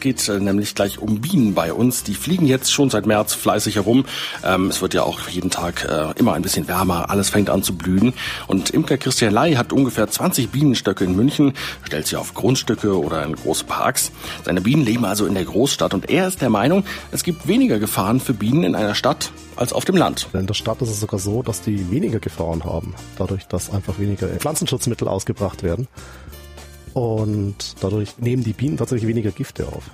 Es geht äh, nämlich gleich um Bienen bei uns. Die fliegen jetzt schon seit März fleißig herum. Ähm, es wird ja auch jeden Tag äh, immer ein bisschen wärmer. Alles fängt an zu blühen. Und Imker Christian Ley hat ungefähr 20 Bienenstöcke in München, stellt sie auf Grundstücke oder in große Parks. Seine Bienen leben also in der Großstadt und er ist der Meinung, es gibt weniger Gefahren für Bienen in einer Stadt als auf dem Land. In der Stadt ist es sogar so, dass die weniger Gefahren haben, dadurch, dass einfach weniger Pflanzenschutzmittel ausgebracht werden. Und dadurch nehmen die Bienen tatsächlich weniger Gifte auf.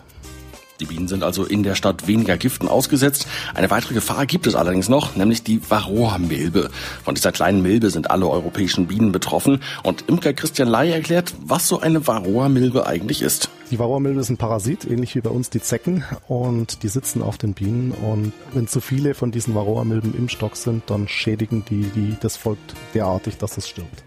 Die Bienen sind also in der Stadt weniger Giften ausgesetzt. Eine weitere Gefahr gibt es allerdings noch, nämlich die Varroa-Milbe. Von dieser kleinen Milbe sind alle europäischen Bienen betroffen. Und Imker Christian Ley erklärt, was so eine Varroa-Milbe eigentlich ist. Die Varroa-Milbe ist ein Parasit, ähnlich wie bei uns die Zecken. Und die sitzen auf den Bienen. Und wenn zu viele von diesen Varroa-Milben im Stock sind, dann schädigen die, die das folgt derartig, dass es stirbt.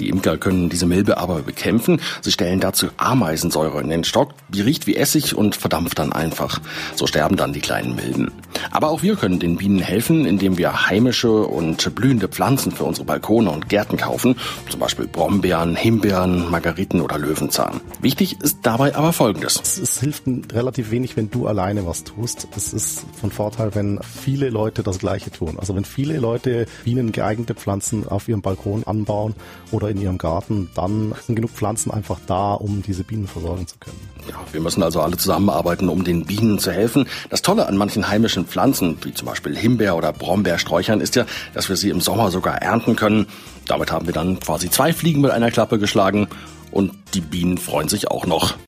Die Imker können diese Milbe aber bekämpfen. Sie stellen dazu Ameisensäure in den Stock. Die riecht wie Essig und verdampft dann einfach. So sterben dann die kleinen Milben. Aber auch wir können den Bienen helfen, indem wir heimische und blühende Pflanzen für unsere Balkone und Gärten kaufen. Zum Beispiel Brombeeren, Himbeeren, Margariten oder Löwenzahn. Wichtig ist dabei aber Folgendes. Es, es hilft relativ wenig, wenn du alleine was tust. Es ist von Vorteil, wenn viele Leute das Gleiche tun. Also wenn viele Leute Bienen geeignete Pflanzen auf ihrem Balkon anbauen oder in ihrem Garten, dann sind genug Pflanzen einfach da, um diese Bienen versorgen zu können. Ja, wir müssen also alle zusammenarbeiten, um den Bienen zu helfen. Das Tolle an manchen heimischen Pflanzen, wie zum Beispiel Himbeer- oder Brombeersträuchern, ist ja, dass wir sie im Sommer sogar ernten können. Damit haben wir dann quasi zwei Fliegen mit einer Klappe geschlagen und die Bienen freuen sich auch noch.